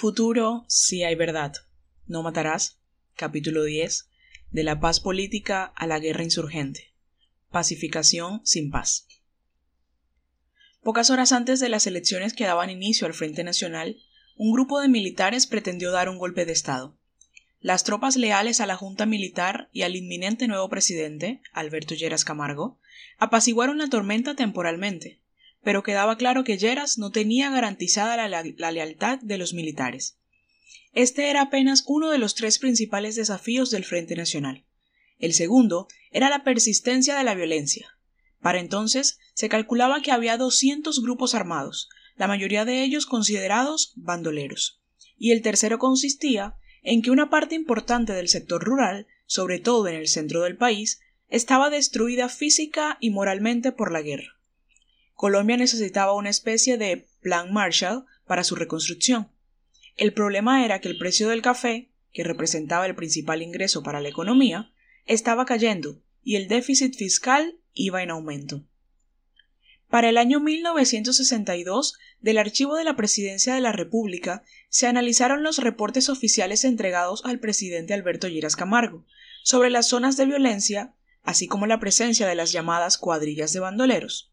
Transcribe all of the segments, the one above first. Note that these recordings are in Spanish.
futuro si hay verdad. No matarás. Capítulo 10. De la paz política a la guerra insurgente. Pacificación sin paz. Pocas horas antes de las elecciones que daban inicio al Frente Nacional, un grupo de militares pretendió dar un golpe de Estado. Las tropas leales a la Junta Militar y al inminente nuevo presidente, Alberto Lleras Camargo, apaciguaron la tormenta temporalmente, pero quedaba claro que Lleras no tenía garantizada la, la, lealtad de los militares. Este era apenas uno de los tres principales desafíos del Frente Nacional. El segundo era la persistencia de la violencia. Para entonces se calculaba que había 200 grupos armados, la mayoría de ellos considerados bandoleros. Y el tercero consistía en que una parte importante del sector rural, sobre todo en el centro del país, estaba destruida física y moralmente por la guerra. Colombia necesitaba una especie de plan Marshall para su reconstrucción. El problema era que el precio del café, que representaba el principal ingreso para la economía, estaba cayendo y el déficit fiscal iba en aumento. Para el año 1962, del archivo de la Presidencia de la República se analizaron los reportes oficiales entregados al presidente Alberto Lleras Camargo sobre las zonas de violencia, así como la presencia de las llamadas cuadrillas de bandoleros,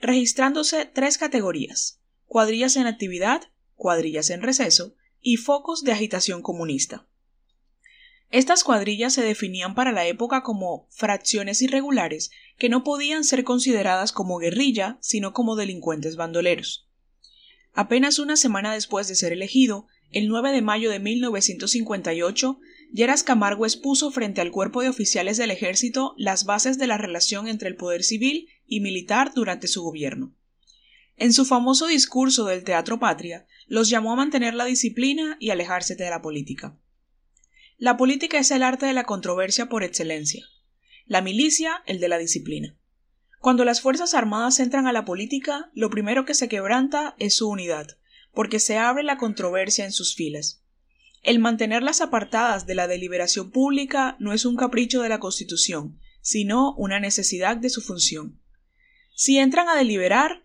registrándose tres categorías cuadrillas en actividad, cuadrillas en receso y focos de agitación comunista. Estas cuadrillas se definían para la época como fracciones irregulares que no podían ser consideradas como guerrilla, sino como delincuentes bandoleros. Apenas una semana después de ser elegido, el 9 de mayo de 1958, Lleras Camargo expuso frente al cuerpo de oficiales del ejército las bases de la relación entre el poder civil y militar durante su gobierno. En su famoso discurso del Teatro Patria, los llamó a mantener la disciplina y alejarse de la política. La política es el arte de la controversia por excelencia. La milicia, el de la disciplina. Cuando las Fuerzas Armadas entran a la política, lo primero que se quebranta es su unidad, porque se abre la controversia en sus filas. El mantenerlas apartadas de la deliberación pública no es un capricho de la Constitución, sino una necesidad de su función. Si entran a deliberar,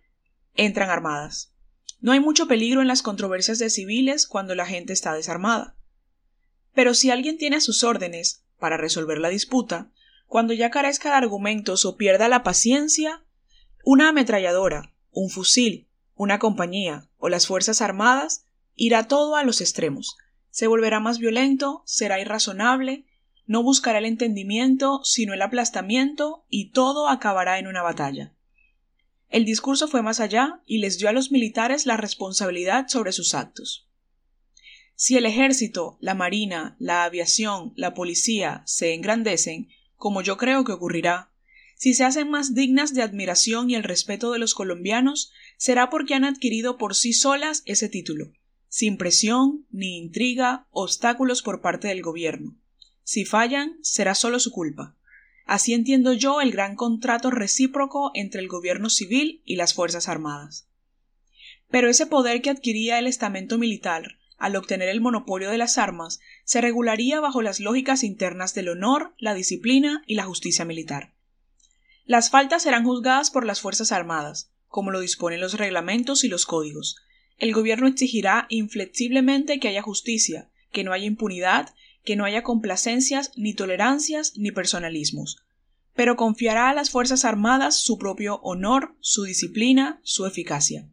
entran armadas. No hay mucho peligro en las controversias de civiles cuando la gente está desarmada. Pero si alguien tiene sus órdenes para resolver la disputa, cuando ya carezca de argumentos o pierda la paciencia, una ametralladora, un fusil, una compañía o las Fuerzas Armadas irá todo a los extremos. Se volverá más violento, será irrazonable, no buscará el entendimiento, sino el aplastamiento, y todo acabará en una batalla. El discurso fue más allá y les dio a los militares la responsabilidad sobre sus actos. Si el ejército, la marina, la aviación, la policía se engrandecen, como yo creo que ocurrirá, si se hacen más dignas de admiración y el respeto de los colombianos, será porque han adquirido por sí solas ese título, sin presión, ni intriga, obstáculos por parte del gobierno. Si fallan, será solo su culpa. Así entiendo yo el gran contrato recíproco entre el gobierno civil y las Fuerzas Armadas. Pero ese poder que adquiría el estamento militar, al obtener el monopolio de las armas, se regularía bajo las lógicas internas del honor, la disciplina y la justicia militar. Las faltas serán juzgadas por las Fuerzas Armadas, como lo disponen los reglamentos y los códigos. El gobierno exigirá inflexiblemente que haya justicia, que no haya impunidad, que no haya complacencias, ni tolerancias, ni personalismos. Pero confiará a las Fuerzas Armadas su propio honor, su disciplina, su eficacia.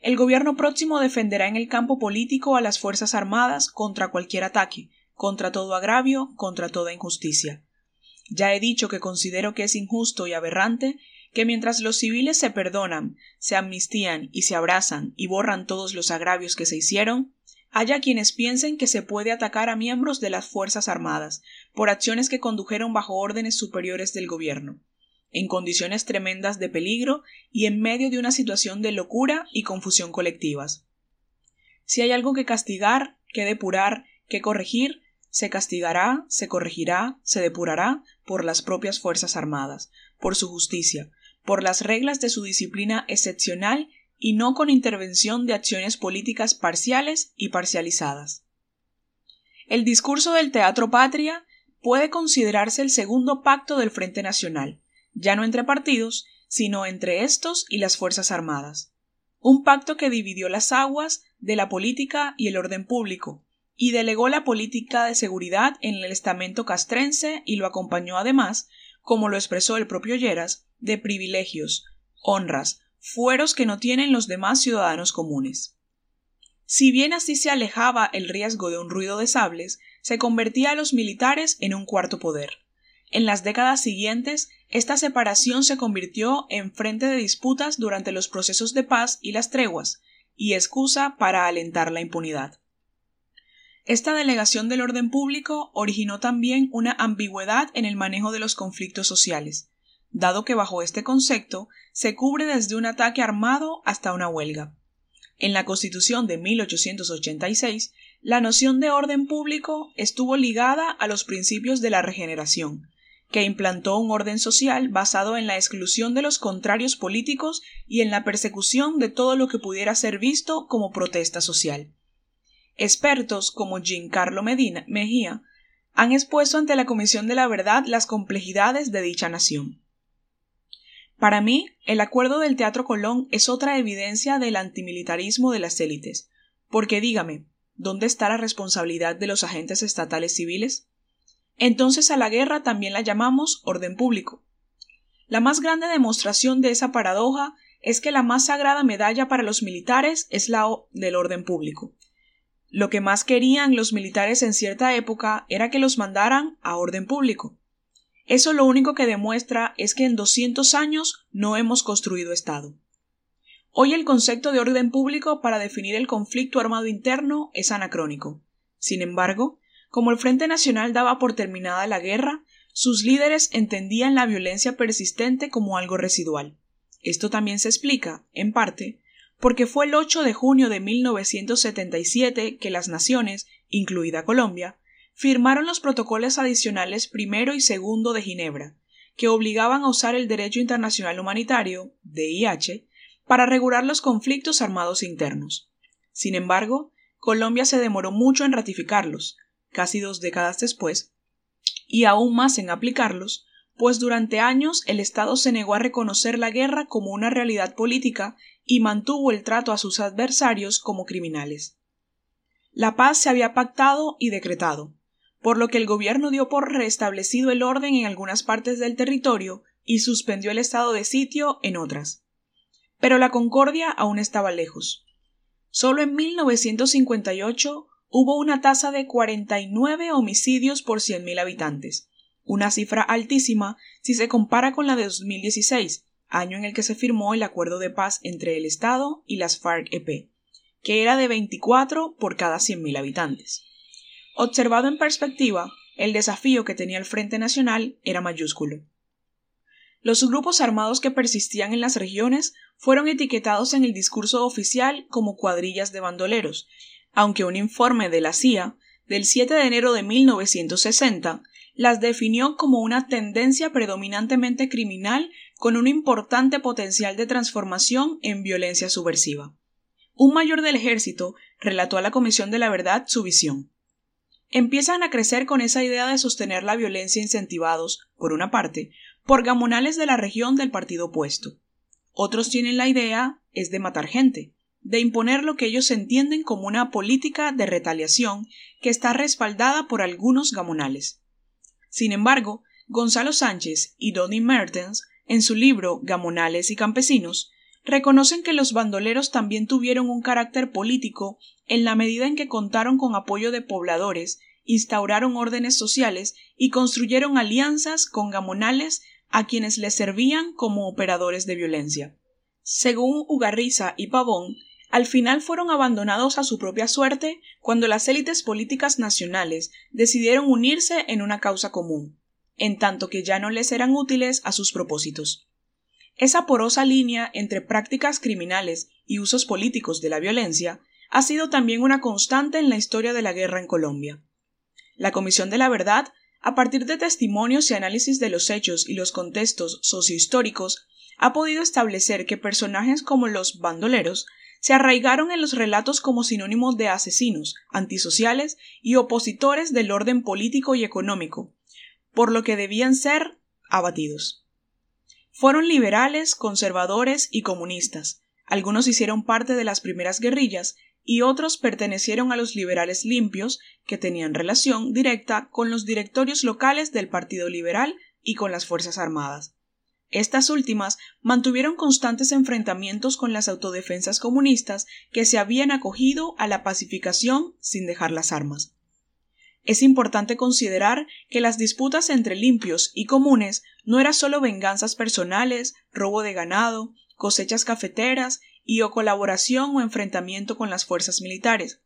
El gobierno próximo defenderá en el campo político a las Fuerzas Armadas contra cualquier ataque, contra todo agravio, contra toda injusticia. Ya he dicho que considero que es injusto y aberrante que mientras los civiles se perdonan, se amnistían y se abrazan y borran todos los agravios que se hicieron, haya quienes piensen que se puede atacar a miembros de las Fuerzas Armadas por acciones que condujeron bajo órdenes superiores del gobierno en condiciones tremendas de peligro y en medio de una situación de locura y confusión colectivas. Si hay algo que castigar, que depurar, que corregir, se castigará, se corregirá, se depurará por las propias Fuerzas Armadas, por su justicia, por las reglas de su disciplina excepcional y no con intervención de acciones políticas parciales y parcializadas. El discurso del Teatro Patria puede considerarse el segundo pacto del Frente Nacional, ya no entre partidos, sino entre estos y las Fuerzas Armadas. Un pacto que dividió las aguas de la política y el orden público, y delegó la política de seguridad en el estamento castrense y lo acompañó además, como lo expresó el propio Lleras, de privilegios, honras, fueros que no tienen los demás ciudadanos comunes. Si bien así se alejaba el riesgo de un ruido de sables, se convertía a los militares en un cuarto poder. En las décadas siguientes, esta separación se convirtió en frente de disputas durante los procesos de paz y las treguas, y excusa para alentar la impunidad. Esta delegación del orden público originó también una ambigüedad en el manejo de los conflictos sociales, dado que bajo este concepto se cubre desde un ataque armado hasta una huelga. En la Constitución de 1886, la noción de orden público estuvo ligada a los principios de la regeneración, que implantó un orden social basado en la exclusión de los contrarios políticos y en la persecución de todo lo que pudiera ser visto como protesta social. Expertos como Giancarlo Medina, Mejía han expuesto ante la Comisión de la Verdad las complejidades de dicha nación. Para mí, el acuerdo del Teatro Colón es otra evidencia del antimilitarismo de las élites, porque dígame, ¿dónde está la responsabilidad de los agentes estatales civiles? Entonces a la guerra también la llamamos orden público. La más grande demostración de esa paradoja es que la más sagrada medalla para los militares es la del orden público, lo que más querían los militares en cierta época era que los mandaran a orden público. Eso lo único que demuestra es que en 200 años no hemos construido Estado. Hoy el concepto de orden público para definir el conflicto armado interno es anacrónico. Sin embargo, como el Frente Nacional daba por terminada la guerra, sus líderes entendían la violencia persistente como algo residual. Esto también se explica, en parte, porque fue el 8 de junio de 1977 que las naciones, incluida Colombia, firmaron los protocolos adicionales primero y segundo de Ginebra, que obligaban a usar el derecho internacional humanitario, DIH, para regular los conflictos armados internos. Sin embargo, Colombia se demoró mucho en ratificarlos, casi dos décadas después, y aún más en aplicarlos, pues durante años el Estado se negó a reconocer la guerra como una realidad política y mantuvo el trato a sus adversarios como criminales. La paz se había pactado y decretado, por lo que el gobierno dio por restablecido el orden en algunas partes del territorio y suspendió el estado de sitio en otras. Pero la concordia aún estaba lejos. Solo en 1958 hubo una tasa de 49 homicidios por 100.000 habitantes, una cifra altísima si se compara con la de 2016, año en el que se firmó el acuerdo de paz entre el Estado y las FARC-EP, que era de 24 por cada 100.000 habitantes. Observado en perspectiva, el desafío que tenía el Frente Nacional era mayúsculo. Los grupos armados que persistían en las regiones fueron etiquetados en el discurso oficial como cuadrillas de bandoleros, aunque un informe de la CIA del 7 de enero de 1960 las definió como una tendencia predominantemente criminal con un importante potencial de transformación en violencia subversiva. Un mayor del ejército relató a la Comisión de la Verdad su visión. Empiezan a crecer con esa idea de sostener la violencia incentivados, por una parte, por gamonales de la región del partido opuesto. Otros tienen la idea es de matar gente, de imponer lo que ellos entienden como una política de retaliación que está respaldada por algunos gamonales. Sin embargo, Gonzalo Sánchez y Donny Mertens, en su libro Gamonales y Campesinos, reconocen que los bandoleros también tuvieron un carácter político en la medida en que contaron con apoyo de pobladores, instauraron órdenes sociales y construyeron alianzas con gamonales a quienes les servían como operadores de violencia. Según Ugarriza y Pavón, al final fueron abandonados a su propia suerte cuando las élites políticas nacionales decidieron unirse en una causa común, en tanto que ya no les eran útiles a sus propósitos. Esa porosa línea entre prácticas criminales y usos políticos de la violencia ha sido también una constante en la historia de la guerra en Colombia. La Comisión de la Verdad, a partir de testimonios y análisis de los hechos y los contextos sociohistóricos, ha podido establecer que personajes como los bandoleros se arraigaron en los relatos como sinónimos de asesinos, antisociales y opositores del orden político y económico, por lo que debían ser abatidos. Fueron liberales, conservadores y comunistas. Algunos hicieron parte de las primeras guerrillas y otros pertenecieron a los liberales limpios, que tenían relación directa con los directorios locales del Partido Liberal y con las Fuerzas Armadas. Estas últimas mantuvieron constantes enfrentamientos con las autodefensas comunistas que se habían acogido a la pacificación sin dejar las armas. Es importante considerar que las disputas entre limpios y comunes no eran solo venganzas personales, robo de ganado, cosechas cafeteras y o colaboración o enfrentamiento con las fuerzas militares.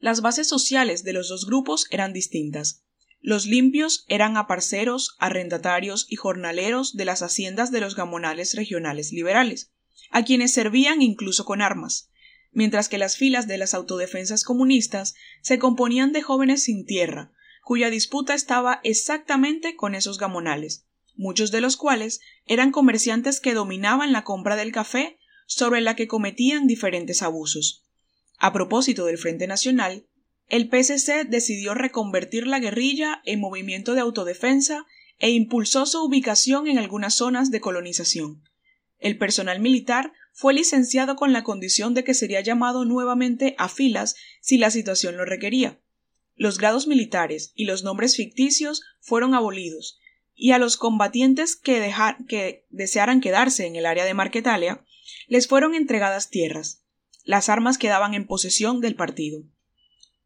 Las bases sociales de los dos grupos eran distintas. Los limpios eran aparceros, arrendatarios y jornaleros de las haciendas de los gamonales regionales liberales, a quienes servían incluso con armas, mientras que las filas de las autodefensas comunistas se componían de jóvenes sin tierra, cuya disputa estaba exactamente con esos gamonales, muchos de los cuales eran comerciantes que dominaban la compra del café sobre la que cometían diferentes abusos. A propósito del Frente Nacional, el PSC decidió reconvertir la guerrilla en movimiento de autodefensa e impulsó su ubicación en algunas zonas de colonización. El personal militar fue licenciado con la condición de que sería llamado nuevamente a filas si la situación lo requería. Los grados militares y los nombres ficticios fueron abolidos, y a los combatientes que, desearan quedarse en el área de Marquetalia les fueron entregadas tierras. Las armas quedaban en posesión del partido.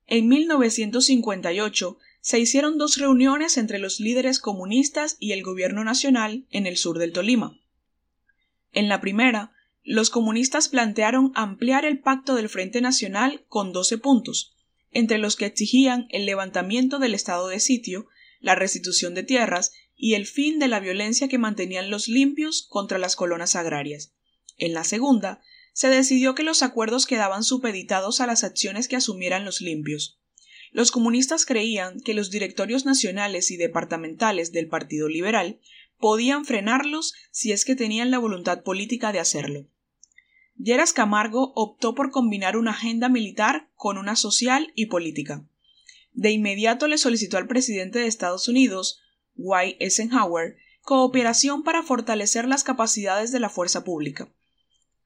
En 1958 se hicieron dos reuniones entre los líderes comunistas y el gobierno nacional en el sur del Tolima. En la primera, los comunistas plantearon ampliar el pacto del Frente Nacional con doce puntos, entre los que exigían el levantamiento del estado de sitio, la restitución de tierras y el fin de la violencia que mantenían los limpios contra las colonas agrarias. En la segunda, se decidió que los acuerdos quedaban supeditados a las acciones que asumieran los limpios. Los comunistas creían que los directorios nacionales y departamentales del Partido Liberal podían frenarlos si es que tenían la voluntad política de hacerlo. Lleras Camargo optó por combinar una agenda militar con una social y política. De inmediato le solicitó al presidente de Estados Unidos, Dwight Eisenhower, cooperación para fortalecer las capacidades de la fuerza pública.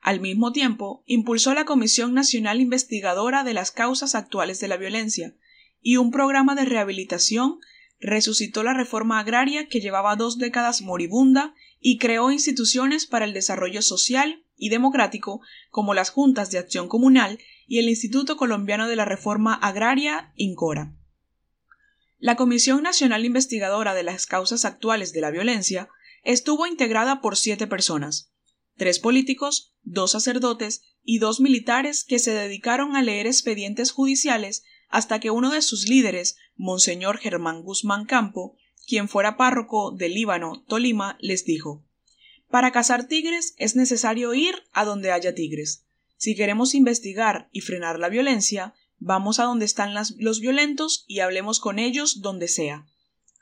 Al mismo tiempo, impulsó la Comisión Nacional Investigadora de las Causas Actuales de la Violencia y un programa de rehabilitación resucitó la reforma agraria que llevaba dos décadas moribunda y creó instituciones para el desarrollo social y democrático como las Juntas de Acción Comunal y el Instituto Colombiano de la Reforma Agraria, INCORA. La Comisión Nacional Investigadora de las Causas Actuales de la Violencia estuvo integrada por siete personas, tres políticos, dos sacerdotes y dos militares que se dedicaron a leer expedientes judiciales hasta que uno de sus líderes, Monseñor Germán Guzmán Campo, quien fuera párroco de Líbano, Tolima, les dijo Para cazar tigres es necesario ir a donde haya tigres. Si queremos investigar y frenar la violencia, vamos a donde están los violentos y hablemos con ellos donde sea.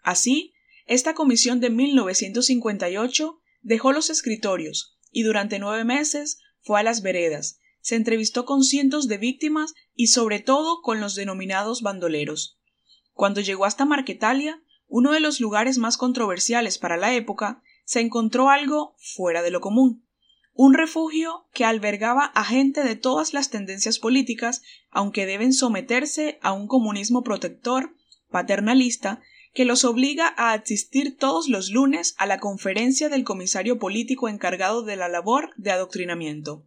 Así, esta comisión de 1958 dejó los escritorios, y durante nueve meses fue a las veredas, se entrevistó con cientos de víctimas y sobre todo con los denominados bandoleros. Cuando llegó hasta Marquetalia, uno de los lugares más controversiales para la época, se encontró algo fuera de lo común un refugio que albergaba a gente de todas las tendencias políticas, aunque deben someterse a un comunismo protector, paternalista que los obliga a asistir todos los lunes a la conferencia del comisario político encargado de la labor de adoctrinamiento.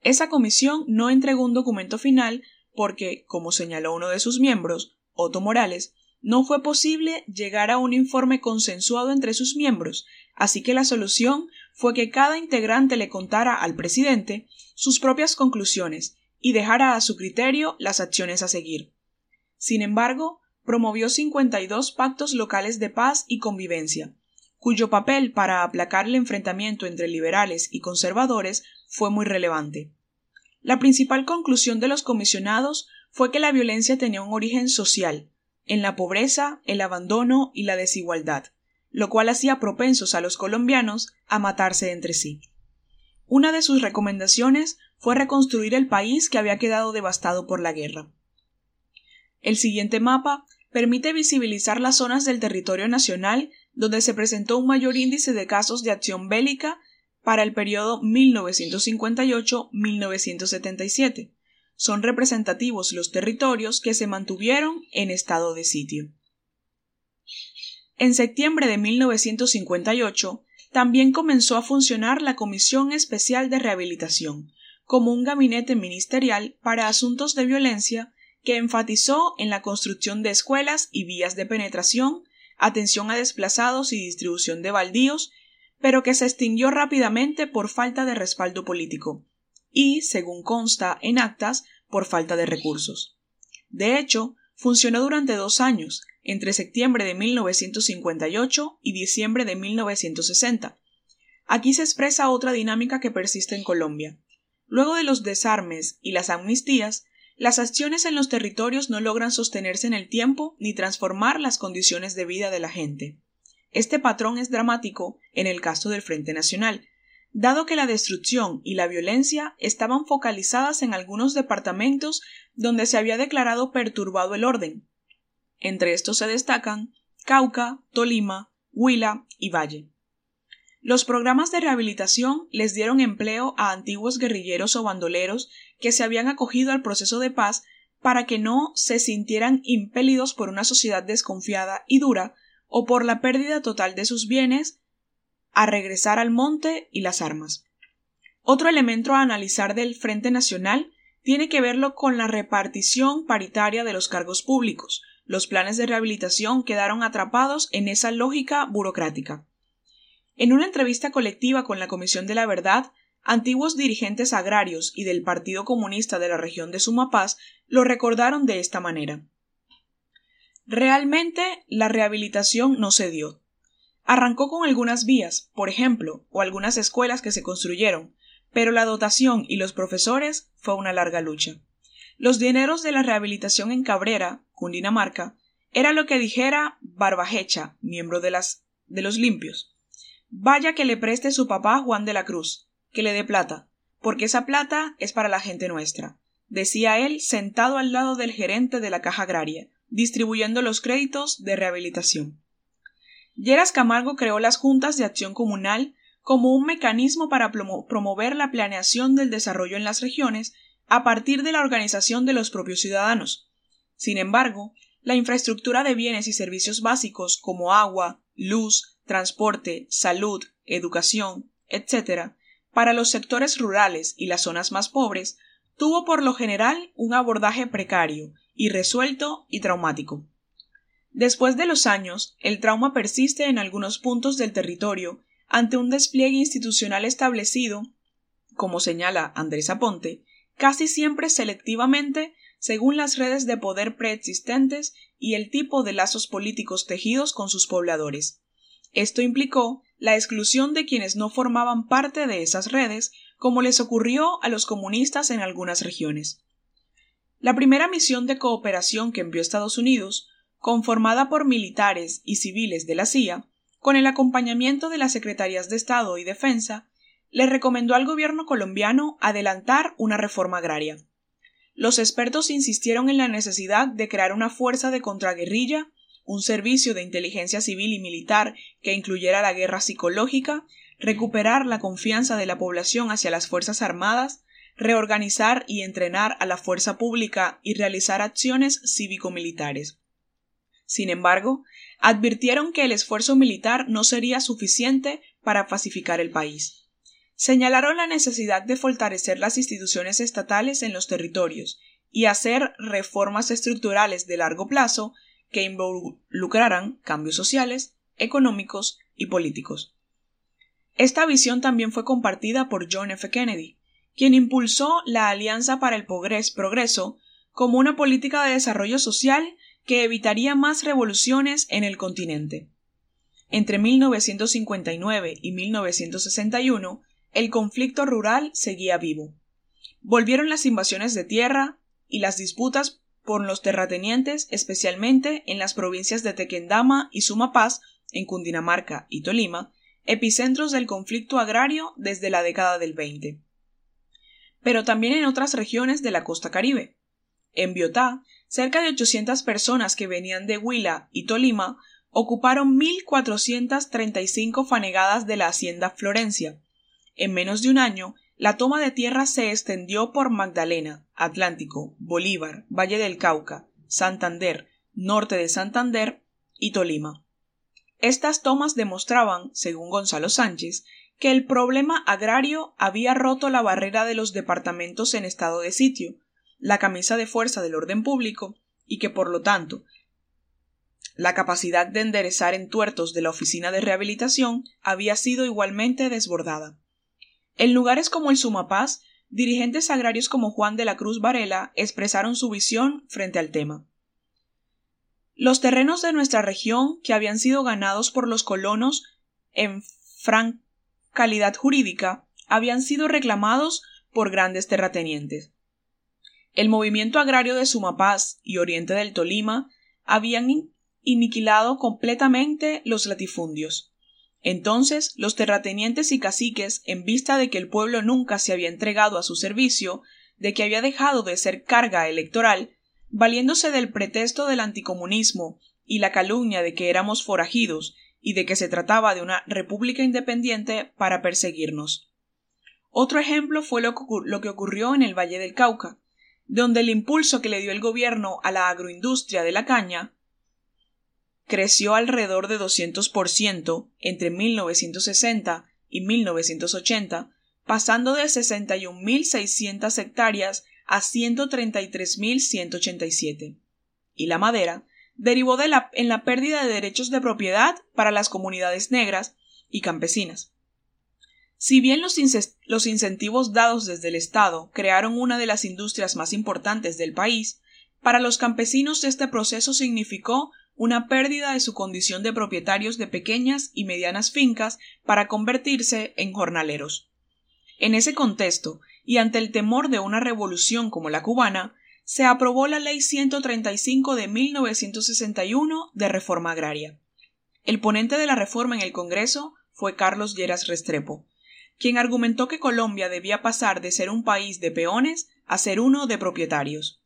Esa comisión no entregó un documento final porque, como señaló uno de sus miembros, Otto Morales, no fue posible llegar a un informe consensuado entre sus miembros, así que la solución fue que cada integrante le contara al presidente sus propias conclusiones y dejara a su criterio las acciones a seguir. Sin embargo, promovió 52 pactos locales de paz y convivencia, cuyo papel para aplacar el enfrentamiento entre liberales y conservadores fue muy relevante. La principal conclusión de los comisionados fue que la violencia tenía un origen social, en la pobreza, el abandono y la desigualdad, lo cual hacía propensos a los colombianos a matarse entre sí. Una de sus recomendaciones fue reconstruir el país que había quedado devastado por la guerra. El siguiente mapa permite visibilizar las zonas del territorio nacional donde se presentó un mayor índice de casos de acción bélica para el periodo 1958-1977, son representativos los territorios que se mantuvieron en estado de sitio. En septiembre de 1958 también comenzó a funcionar la Comisión Especial de Rehabilitación, como un gabinete ministerial para asuntos de violencia que enfatizó en la construcción de escuelas y vías de penetración, atención a desplazados y distribución de baldíos, pero que se extinguió rápidamente por falta de respaldo político y, según consta en actas, por falta de recursos. De hecho, funcionó durante dos años, entre septiembre de 1958 y diciembre de 1960. Aquí se expresa otra dinámica que persiste en Colombia. Luego de los desarmes y las amnistías, las acciones en los territorios no logran sostenerse en el tiempo ni transformar las condiciones de vida de la gente. Este patrón es dramático en el caso del Frente Nacional, dado que la destrucción y la violencia estaban focalizadas en algunos departamentos donde se había declarado perturbado el orden, entre estos se destacan Cauca, Tolima, Huila y Valle. Los programas de rehabilitación les dieron empleo a antiguos guerrilleros o bandoleros que se habían acogido al proceso de paz para que no se sintieran impelidos por una sociedad desconfiada y dura o por la pérdida total de sus bienes a regresar al monte y las armas. Otro elemento a analizar del Frente Nacional tiene que verlo con la repartición paritaria de los cargos públicos, los planes de rehabilitación quedaron atrapados en esa lógica burocrática. En una entrevista colectiva con la Comisión de la Verdad, antiguos dirigentes agrarios y del Partido Comunista de la región de Sumapaz lo recordaron de esta manera. Realmente la rehabilitación no se dio. Arrancó con algunas vías, por ejemplo, o algunas escuelas que se construyeron, pero la dotación y los profesores fue una larga lucha. Los dineros de la rehabilitación en Cabrera, Cundinamarca, era lo que dijera Barbajecha, miembro de, las, de los limpios. Vaya que le preste su papá Juan de la Cruz, que le dé plata, porque esa plata es para la gente nuestra, decía él sentado al lado del gerente de la caja agraria, distribuyendo los créditos de rehabilitación. Lleras Camargo creó las juntas de acción comunal como un mecanismo para promover la planeación del desarrollo en las regiones a partir de la organización de los propios ciudadanos. Sin embargo, la infraestructura de bienes y servicios básicos como agua, luz, transporte, salud, educación, etc., para los sectores rurales y las zonas más pobres, tuvo por lo general un abordaje precario, irresuelto y traumático. Después de los años, el trauma persiste en algunos puntos del territorio ante un despliegue institucional establecido, como señala Andrés Aponte, casi siempre selectivamente según las redes de poder preexistentes y el tipo de lazos políticos tejidos con sus pobladores. Esto implicó la exclusión de quienes no formaban parte de esas redes, como les ocurrió a los comunistas en algunas regiones. La primera misión de cooperación que envió Estados Unidos, conformada por militares y civiles de la CIA, con el acompañamiento de las Secretarías de Estado y Defensa, le recomendó al gobierno colombiano adelantar una reforma agraria. Los expertos insistieron en la necesidad de crear una fuerza de contraguerrilla, un servicio de inteligencia civil y militar que incluyera la guerra psicológica, recuperar la confianza de la población hacia las Fuerzas Armadas, reorganizar y entrenar a la fuerza pública y realizar acciones cívico-militares. Sin embargo, advirtieron que el esfuerzo militar no sería suficiente para pacificar el país. Señalaron la necesidad de fortalecer las instituciones estatales en los territorios y hacer reformas estructurales de largo plazo que involucraran cambios sociales, económicos y políticos. Esta visión también fue compartida por John F. Kennedy, quien impulsó la Alianza para el Progreso como una política de desarrollo social que evitaría más revoluciones en el continente. Entre 1959 y 1961 el conflicto rural seguía vivo. Volvieron las invasiones de tierra y las disputas por los terratenientes, especialmente en las provincias de Tequendama y Sumapaz, en Cundinamarca y Tolima, epicentros del conflicto agrario desde la década del 20. Pero también en otras regiones de la costa caribe. En Biotá, cerca de 800 personas que venían de Huila y Tolima ocuparon 1.435 fanegadas de la hacienda Florencia, en menos de un año, la toma de tierra se extendió por Magdalena, Atlántico, Bolívar, Valle del Cauca, Santander, norte de Santander y Tolima. Estas tomas demostraban, según Gonzalo Sánchez, que el problema agrario había roto la barrera de los departamentos en estado de sitio, la camisa de fuerza del orden público, y que por lo tanto la capacidad de enderezar entuertos de la oficina de rehabilitación había sido igualmente desbordada. En lugares como el Sumapaz, dirigentes agrarios como Juan de la Cruz Varela expresaron su visión frente al tema. Los terrenos de nuestra región, que habían sido ganados por los colonos en franca calidad jurídica, habían sido reclamados por grandes terratenientes. El movimiento agrario de Sumapaz y Oriente del Tolima habían iniquilado completamente los latifundios. Entonces los terratenientes y caciques, en vista de que el pueblo nunca se había entregado a su servicio, de que había dejado de ser carga electoral, valiéndose del pretexto del anticomunismo y la calumnia de que éramos forajidos y de que se trataba de una república independiente para perseguirnos. Otro ejemplo fue lo que ocurrió en el Valle del Cauca, donde el impulso que le dio el gobierno a la agroindustria de la caña creció alrededor de 200% entre 1960 y 1980, pasando de 61.600 hectáreas a 133.187. Y la madera derivó en la pérdida de derechos de propiedad para las comunidades negras y campesinas. Si bien los, incentivos dados desde el Estado crearon una de las industrias más importantes del país, para los campesinos este proceso significó una pérdida de su condición de propietarios de pequeñas y medianas fincas para convertirse en jornaleros. En ese contexto, y ante el temor de una revolución como la cubana, se aprobó la Ley 135 de 1961 de reforma agraria. El ponente de la reforma en el Congreso fue Carlos Lleras Restrepo, quien argumentó que Colombia debía pasar de ser un país de peones a ser uno de propietarios.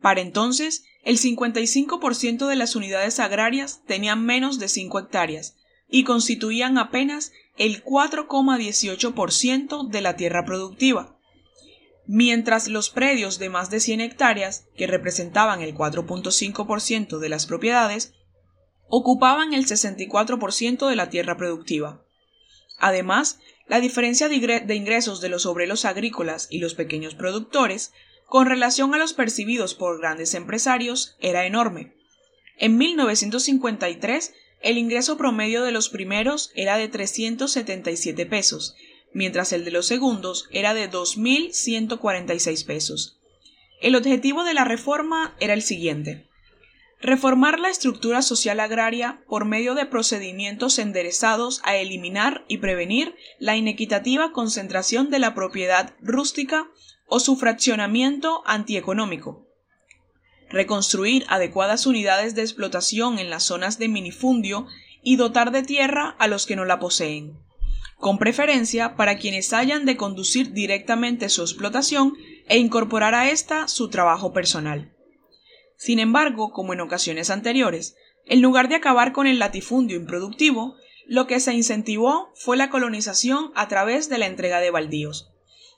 Para entonces, el 55% de las unidades agrarias tenían menos de 5 hectáreas y constituían apenas el 4,18% de la tierra productiva, mientras los predios de más de 100 hectáreas, que representaban el 4.5% de las propiedades, ocupaban el 64% de la tierra productiva. Además, la diferencia de ingresos de los obreros agrícolas y los pequeños productores con relación a los percibidos por grandes empresarios era enorme. En 1953 el ingreso promedio de los primeros era de 377 pesos, mientras el de los segundos era de 2.146 pesos. El objetivo de la reforma era el siguiente reformar la estructura social agraria por medio de procedimientos enderezados a eliminar y prevenir la inequitativa concentración de la propiedad rústica o su fraccionamiento antieconómico. Reconstruir adecuadas unidades de explotación en las zonas de minifundio y dotar de tierra a los que no la poseen, con preferencia para quienes hayan de conducir directamente su explotación e incorporar a ésta su trabajo personal. Sin embargo, como en ocasiones anteriores, en lugar de acabar con el latifundio improductivo, lo que se incentivó fue la colonización a través de la entrega de baldíos.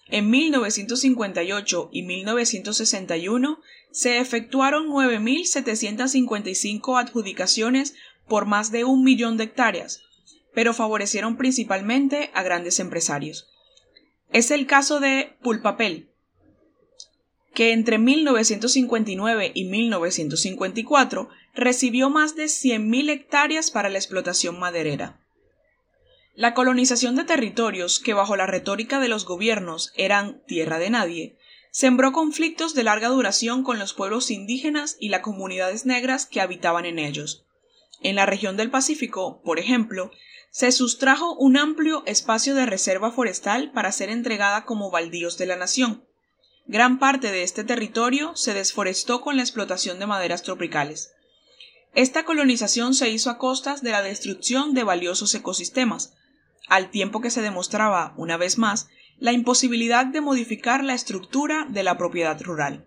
En 1958 y 1961 se efectuaron 9.755 adjudicaciones por más de un millón de hectáreas, pero favorecieron principalmente a grandes empresarios. Es el caso de Pulpapel, que entre 1959 y 1954 recibió más de 100.000 hectáreas para la explotación maderera. La colonización de territorios que bajo la retórica de los gobiernos eran tierra de nadie, sembró conflictos de larga duración con los pueblos indígenas y las comunidades negras que habitaban en ellos. En la región del Pacífico, por ejemplo, se sustrajo un amplio espacio de reserva forestal para ser entregada como baldíos de la nación. Gran parte de este territorio se desforestó con la explotación de maderas tropicales. Esta colonización se hizo a costas de la destrucción de valiosos ecosistemas, al tiempo que se demostraba, una vez más, la imposibilidad de modificar la estructura de la propiedad rural.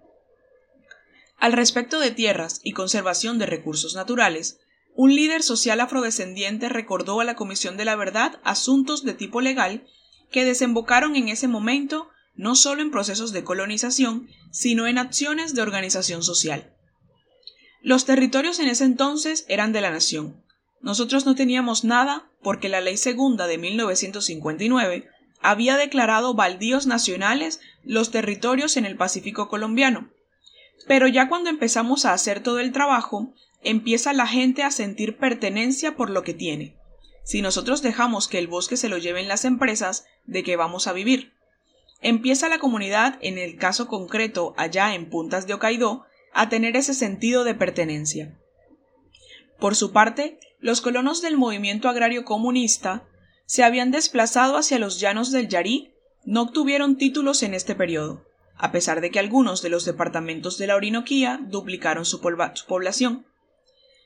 Al respecto de tierras y conservación de recursos naturales, un líder social afrodescendiente recordó a la Comisión de la Verdad asuntos de tipo legal que desembocaron en ese momento no solo en procesos de colonización, sino en acciones de organización social. Los territorios en ese entonces eran de la nación. Nosotros no teníamos nada porque la Ley Segunda de 1959 había declarado baldíos nacionales los territorios en el Pacífico colombiano. Pero ya cuando empezamos a hacer todo el trabajo, empieza la gente a sentir pertenencia por lo que tiene. Si nosotros dejamos que el bosque se lo lleven las empresas, ¿de qué vamos a vivir? Empieza la comunidad, en el caso concreto allá en Puntas de Hokkaido, a tener ese sentido de pertenencia. Por su parte, los colonos del movimiento agrario comunista se habían desplazado hacia los llanos del Yarí, no obtuvieron títulos en este periodo, a pesar de que algunos de los departamentos de la Orinoquía duplicaron su población.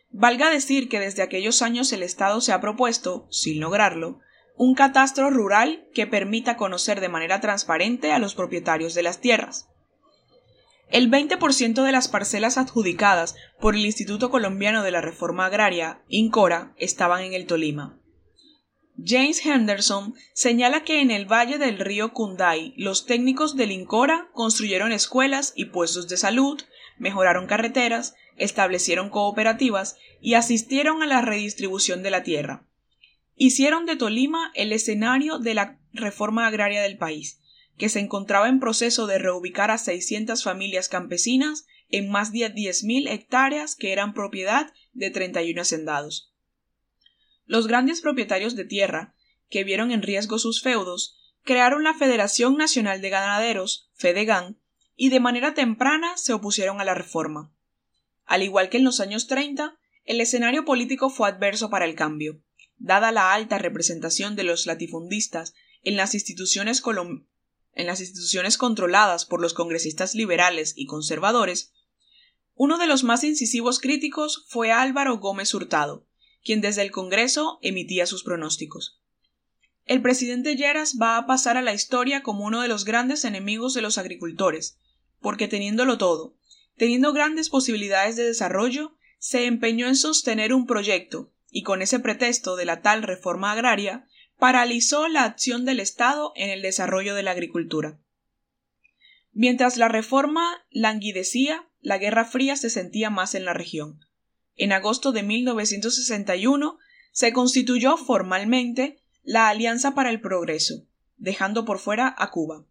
Valga decir que desde aquellos años el Estado se ha propuesto, sin lograrlo, un catastro rural que permita conocer de manera transparente a los propietarios de las tierras. El 20% de las parcelas adjudicadas por el Instituto Colombiano de la Reforma Agraria, INCORA, estaban en el Tolima. James Henderson señala que en el valle del río Kundai los técnicos del INCORA construyeron escuelas y puestos de salud, mejoraron carreteras, establecieron cooperativas y asistieron a la redistribución de la tierra hicieron de Tolima el escenario de la reforma agraria del país, que se encontraba en proceso de reubicar a 600 familias campesinas en más de 10.000 hectáreas que eran propiedad de 31 hacendados. Los grandes propietarios de tierra, que vieron en riesgo sus feudos, crearon la Federación Nacional de Ganaderos, FEDEGAN, y de manera temprana se opusieron a la reforma. Al igual que en los años 30, el escenario político fue adverso para el cambio dada la alta representación de los latifundistas en las instituciones, en las instituciones controladas por los congresistas liberales y conservadores, uno de los más incisivos críticos fue Álvaro Gómez Hurtado, quien desde el Congreso emitía sus pronósticos. El presidente Lleras va a pasar a la historia como uno de los grandes enemigos de los agricultores, porque teniéndolo todo, teniendo grandes posibilidades de desarrollo, se empeñó en sostener un proyecto y con ese pretexto de la tal reforma agraria, paralizó la acción del Estado en el desarrollo de la agricultura. Mientras la reforma languidecía, la Guerra Fría se sentía más en la región. En agosto de 1961 se constituyó formalmente la Alianza para el Progreso, dejando por fuera a Cuba.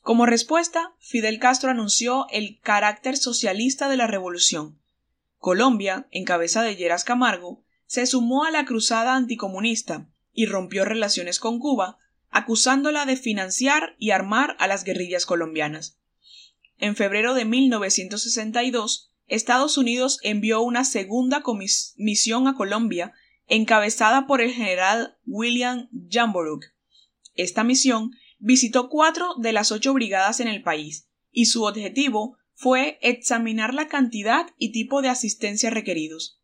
Como respuesta, Fidel Castro anunció el carácter socialista de la revolución. Colombia, en cabeza de Lleras Camargo, se sumó a la cruzada anticomunista y rompió relaciones con Cuba, acusándola de financiar y armar a las guerrillas colombianas. En febrero de 1962, Estados Unidos envió una segunda misión a Colombia, encabezada por el general William Jamboruk. Esta misión visitó cuatro de las ocho brigadas en el país, y su objetivo fue examinar la cantidad y tipo de asistencia requeridos.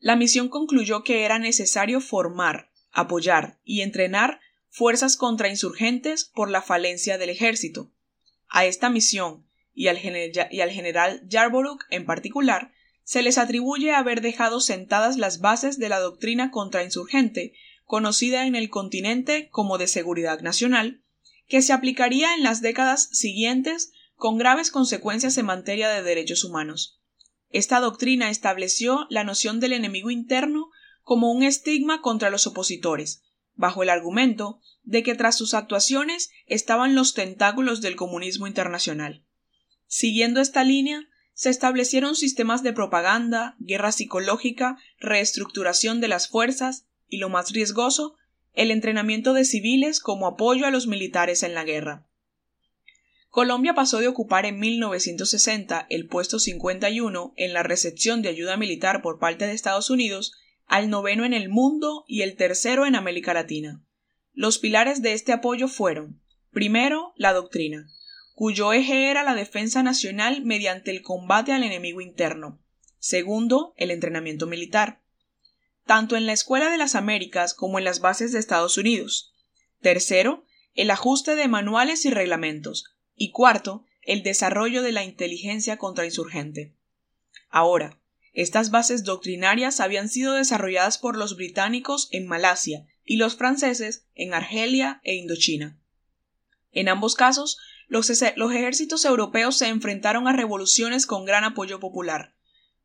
La misión concluyó que era necesario formar, apoyar y entrenar fuerzas contrainsurgentes por la falencia del ejército. A esta misión y al, general Yarborough en particular se les atribuye haber dejado sentadas las bases de la doctrina contrainsurgente, conocida en el continente como de seguridad nacional, que se aplicaría en las décadas siguientes con graves consecuencias en materia de derechos humanos. Esta doctrina estableció la noción del enemigo interno como un estigma contra los opositores, bajo el argumento de que tras sus actuaciones estaban los tentáculos del comunismo internacional. Siguiendo esta línea, se establecieron sistemas de propaganda, guerra psicológica, reestructuración de las fuerzas y, lo más riesgoso, el entrenamiento de civiles como apoyo a los militares en la guerra. Colombia pasó de ocupar en 1960 el puesto 51 en la recepción de ayuda militar por parte de Estados Unidos al noveno en el mundo y el tercero en América Latina. Los pilares de este apoyo fueron primero, la doctrina, cuyo eje era la defensa nacional mediante el combate al enemigo interno. Segundo, el entrenamiento militar, tanto en la Escuela de las Américas como en las bases de Estados Unidos. Tercero, el ajuste de manuales y reglamentos, y cuarto, el desarrollo de la inteligencia contrainsurgente. Ahora, estas bases doctrinarias habían sido desarrolladas por los británicos en Malasia, y los franceses en Argelia e Indochina. En ambos casos, los, los ejércitos europeos se enfrentaron a revoluciones con gran apoyo popular,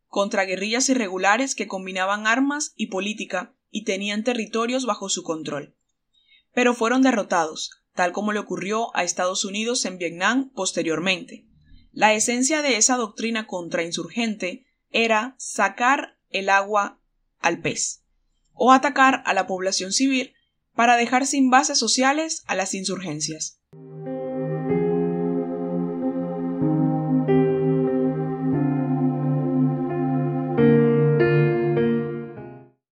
contra guerrillas irregulares que combinaban armas y política y tenían territorios bajo su control. Pero fueron derrotados, tal como le ocurrió a Estados Unidos en Vietnam posteriormente. La esencia de esa doctrina contrainsurgente era sacar el agua al pez, o atacar a la población civil para dejar sin bases sociales a las insurgencias.